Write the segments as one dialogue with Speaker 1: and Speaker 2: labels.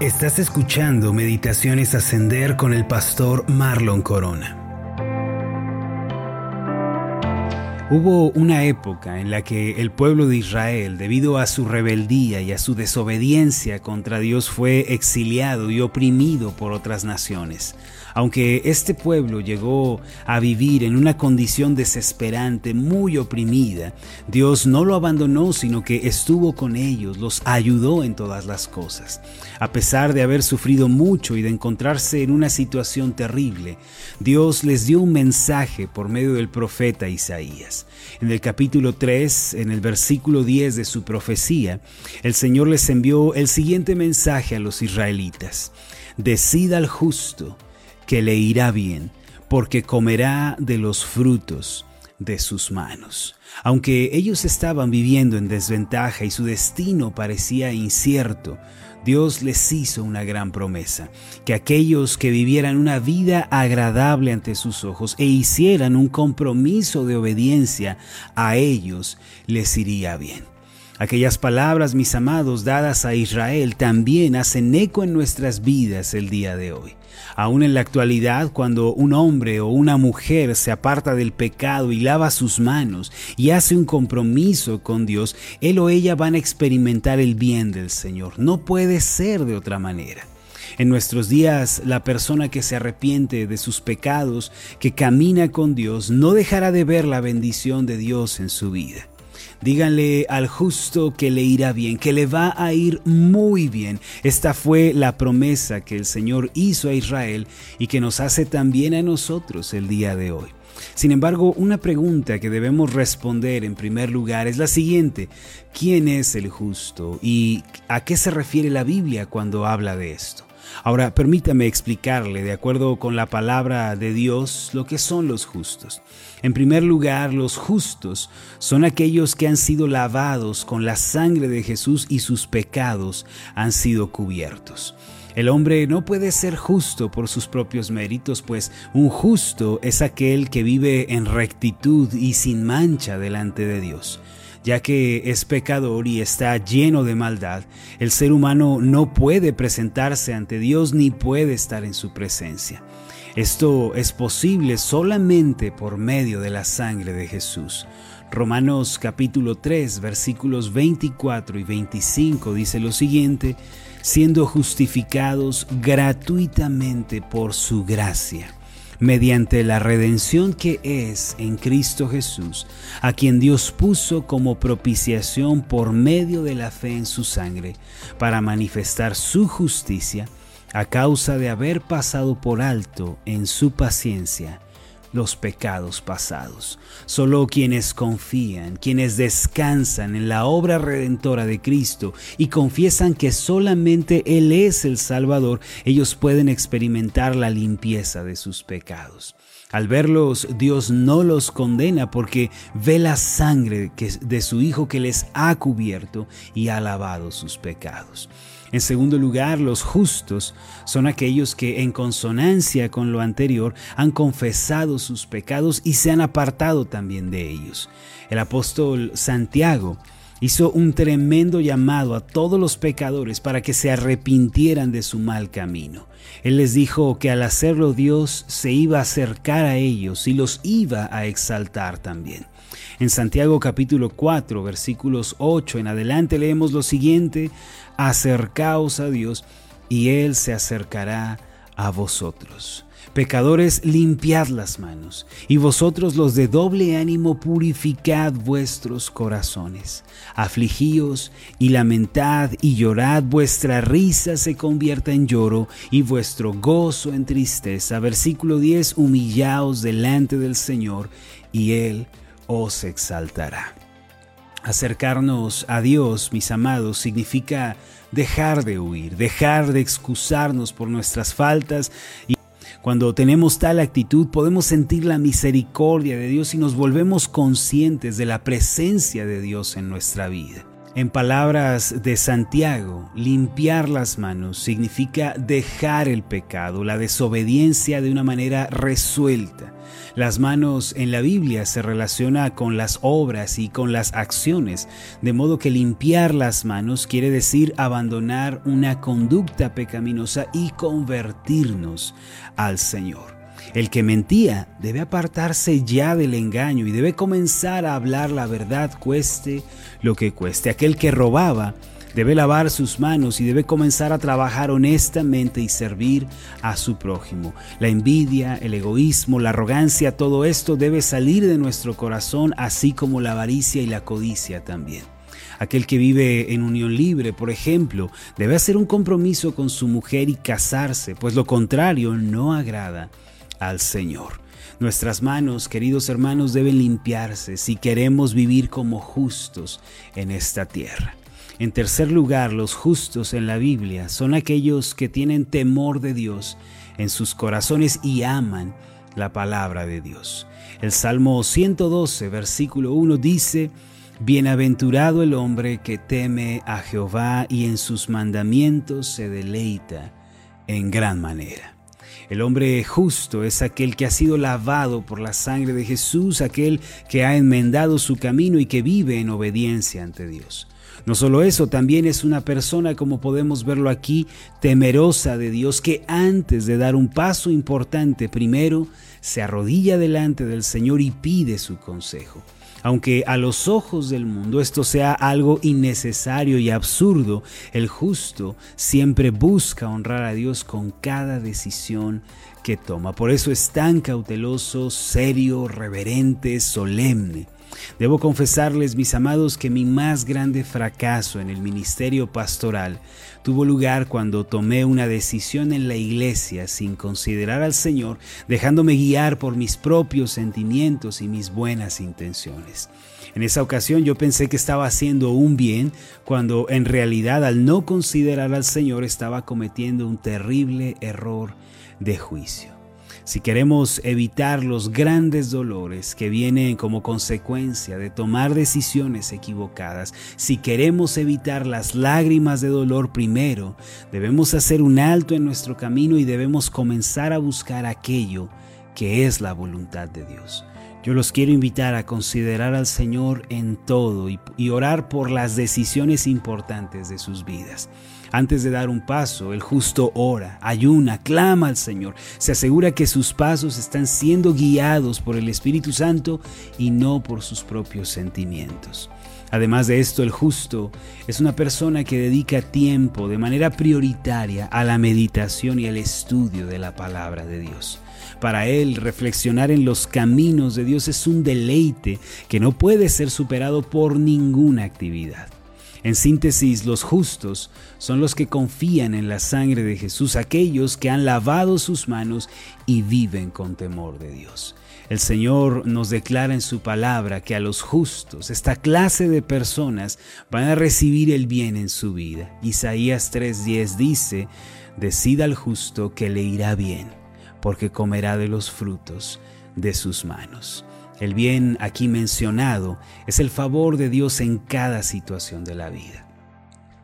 Speaker 1: Estás escuchando Meditaciones Ascender con el pastor Marlon Corona. Hubo una época en la que el pueblo de Israel, debido a su rebeldía y a su desobediencia contra Dios, fue exiliado y oprimido por otras naciones. Aunque este pueblo llegó a vivir en una condición desesperante, muy oprimida, Dios no lo abandonó, sino que estuvo con ellos, los ayudó en todas las cosas. A pesar de haber sufrido mucho y de encontrarse en una situación terrible, Dios les dio un mensaje por medio del profeta Isaías. En el capítulo 3, en el versículo 10 de su profecía, el Señor les envió el siguiente mensaje a los israelitas. Decida al justo que le irá bien, porque comerá de los frutos de sus manos. Aunque ellos estaban viviendo en desventaja y su destino parecía incierto, Dios les hizo una gran promesa, que aquellos que vivieran una vida agradable ante sus ojos e hicieran un compromiso de obediencia a ellos, les iría bien. Aquellas palabras, mis amados, dadas a Israel, también hacen eco en nuestras vidas el día de hoy. Aún en la actualidad, cuando un hombre o una mujer se aparta del pecado y lava sus manos y hace un compromiso con Dios, él o ella van a experimentar el bien del Señor. No puede ser de otra manera. En nuestros días, la persona que se arrepiente de sus pecados, que camina con Dios, no dejará de ver la bendición de Dios en su vida. Díganle al justo que le irá bien, que le va a ir muy bien. Esta fue la promesa que el Señor hizo a Israel y que nos hace también a nosotros el día de hoy. Sin embargo, una pregunta que debemos responder en primer lugar es la siguiente. ¿Quién es el justo? ¿Y a qué se refiere la Biblia cuando habla de esto? Ahora, permítame explicarle, de acuerdo con la palabra de Dios, lo que son los justos. En primer lugar, los justos son aquellos que han sido lavados con la sangre de Jesús y sus pecados han sido cubiertos. El hombre no puede ser justo por sus propios méritos, pues un justo es aquel que vive en rectitud y sin mancha delante de Dios ya que es pecador y está lleno de maldad, el ser humano no puede presentarse ante Dios ni puede estar en su presencia. Esto es posible solamente por medio de la sangre de Jesús. Romanos capítulo 3 versículos 24 y 25 dice lo siguiente, siendo justificados gratuitamente por su gracia mediante la redención que es en Cristo Jesús, a quien Dios puso como propiciación por medio de la fe en su sangre, para manifestar su justicia a causa de haber pasado por alto en su paciencia los pecados pasados. Solo quienes confían, quienes descansan en la obra redentora de Cristo y confiesan que solamente Él es el Salvador, ellos pueden experimentar la limpieza de sus pecados. Al verlos, Dios no los condena porque ve la sangre de su Hijo que les ha cubierto y ha lavado sus pecados. En segundo lugar, los justos son aquellos que en consonancia con lo anterior han confesado sus pecados y se han apartado también de ellos. El apóstol Santiago hizo un tremendo llamado a todos los pecadores para que se arrepintieran de su mal camino. Él les dijo que al hacerlo Dios se iba a acercar a ellos y los iba a exaltar también. En Santiago capítulo 4 versículos 8 en adelante leemos lo siguiente, acercaos a Dios y Él se acercará a vosotros. Pecadores, limpiad las manos, y vosotros los de doble ánimo purificad vuestros corazones. Afligíos y lamentad y llorad, vuestra risa se convierta en lloro y vuestro gozo en tristeza. Versículo 10, humillaos delante del Señor, y Él os exaltará. Acercarnos a Dios, mis amados, significa dejar de huir, dejar de excusarnos por nuestras faltas y cuando tenemos tal actitud podemos sentir la misericordia de Dios y nos volvemos conscientes de la presencia de Dios en nuestra vida. En palabras de Santiago, limpiar las manos significa dejar el pecado, la desobediencia de una manera resuelta. Las manos en la Biblia se relaciona con las obras y con las acciones, de modo que limpiar las manos quiere decir abandonar una conducta pecaminosa y convertirnos al Señor. El que mentía debe apartarse ya del engaño y debe comenzar a hablar la verdad cueste lo que cueste. Aquel que robaba debe lavar sus manos y debe comenzar a trabajar honestamente y servir a su prójimo. La envidia, el egoísmo, la arrogancia, todo esto debe salir de nuestro corazón, así como la avaricia y la codicia también. Aquel que vive en unión libre, por ejemplo, debe hacer un compromiso con su mujer y casarse, pues lo contrario no agrada al Señor. Nuestras manos, queridos hermanos, deben limpiarse si queremos vivir como justos en esta tierra. En tercer lugar, los justos en la Biblia son aquellos que tienen temor de Dios en sus corazones y aman la palabra de Dios. El Salmo 112, versículo 1 dice, Bienaventurado el hombre que teme a Jehová y en sus mandamientos se deleita en gran manera. El hombre justo es aquel que ha sido lavado por la sangre de Jesús, aquel que ha enmendado su camino y que vive en obediencia ante Dios. No solo eso, también es una persona, como podemos verlo aquí, temerosa de Dios, que antes de dar un paso importante, primero se arrodilla delante del Señor y pide su consejo. Aunque a los ojos del mundo esto sea algo innecesario y absurdo, el justo siempre busca honrar a Dios con cada decisión que toma. Por eso es tan cauteloso, serio, reverente, solemne. Debo confesarles, mis amados, que mi más grande fracaso en el ministerio pastoral tuvo lugar cuando tomé una decisión en la iglesia sin considerar al Señor, dejándome guiar por mis propios sentimientos y mis buenas intenciones. En esa ocasión yo pensé que estaba haciendo un bien, cuando en realidad al no considerar al Señor estaba cometiendo un terrible error de juicio. Si queremos evitar los grandes dolores que vienen como consecuencia de tomar decisiones equivocadas, si queremos evitar las lágrimas de dolor primero, debemos hacer un alto en nuestro camino y debemos comenzar a buscar aquello que es la voluntad de Dios. Yo los quiero invitar a considerar al Señor en todo y, orar por las decisiones importantes de sus vidas. Antes de dar un paso, el justo ora, ayuna, clama al Señor, se asegura que sus pasos están siendo guiados por el Espíritu Santo y no por sus propios sentimientos. Además de esto, el justo es una persona que dedica tiempo de manera prioritaria a la meditación y al estudio de la palabra de Dios. Para él, reflexionar en los caminos de Dios es un deleite que no puede ser superado por ninguna actividad. En síntesis, los justos son los que confían en la sangre de Jesús, aquellos que han lavado sus manos y viven con temor de Dios. El Señor nos declara en su palabra que a los justos, esta clase de personas, van a recibir el bien en su vida. Isaías 3:10 dice, decida al justo que le irá bien porque comerá de los frutos de sus manos. El bien aquí mencionado es el favor de Dios en cada situación de la vida.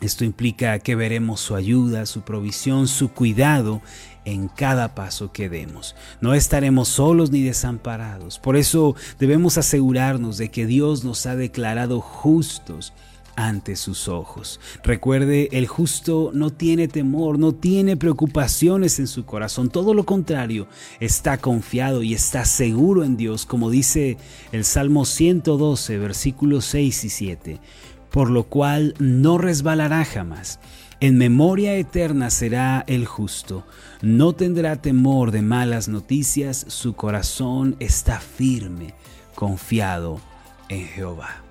Speaker 1: Esto implica que veremos su ayuda, su provisión, su cuidado en cada paso que demos. No estaremos solos ni desamparados. Por eso debemos asegurarnos de que Dios nos ha declarado justos ante sus ojos. Recuerde, el justo no tiene temor, no tiene preocupaciones en su corazón, todo lo contrario, está confiado y está seguro en Dios, como dice el Salmo 112, versículos 6 y 7, por lo cual no resbalará jamás. En memoria eterna será el justo, no tendrá temor de malas noticias, su corazón está firme, confiado en Jehová.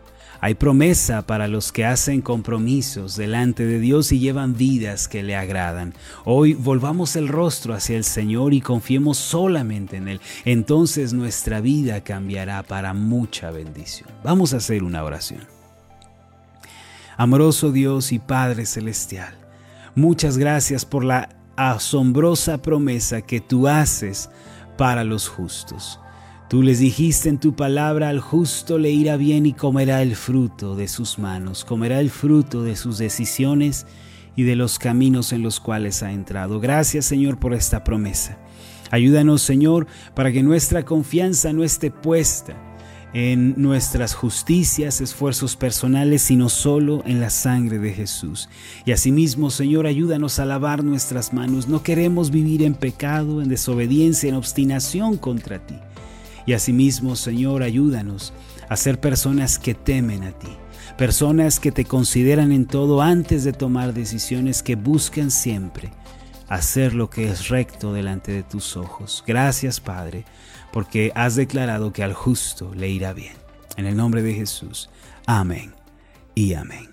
Speaker 1: Hay promesa para los que hacen compromisos delante de Dios y llevan vidas que le agradan. Hoy volvamos el rostro hacia el Señor y confiemos solamente en Él. Entonces nuestra vida cambiará para mucha bendición. Vamos a hacer una oración. Amoroso Dios y Padre Celestial, muchas gracias por la asombrosa promesa que tú haces para los justos. Tú les dijiste en tu palabra, al justo le irá bien y comerá el fruto de sus manos, comerá el fruto de sus decisiones y de los caminos en los cuales ha entrado. Gracias Señor por esta promesa. Ayúdanos Señor para que nuestra confianza no esté puesta en nuestras justicias, esfuerzos personales, sino solo en la sangre de Jesús. Y asimismo, Señor, ayúdanos a lavar nuestras manos. No queremos vivir en pecado, en desobediencia, en obstinación contra ti. Y asimismo, Señor, ayúdanos a ser personas que temen a ti, personas que te consideran en todo antes de tomar decisiones que buscan siempre hacer lo que es recto delante de tus ojos. Gracias, Padre, porque has declarado que al justo le irá bien. En el nombre de Jesús. Amén y amén.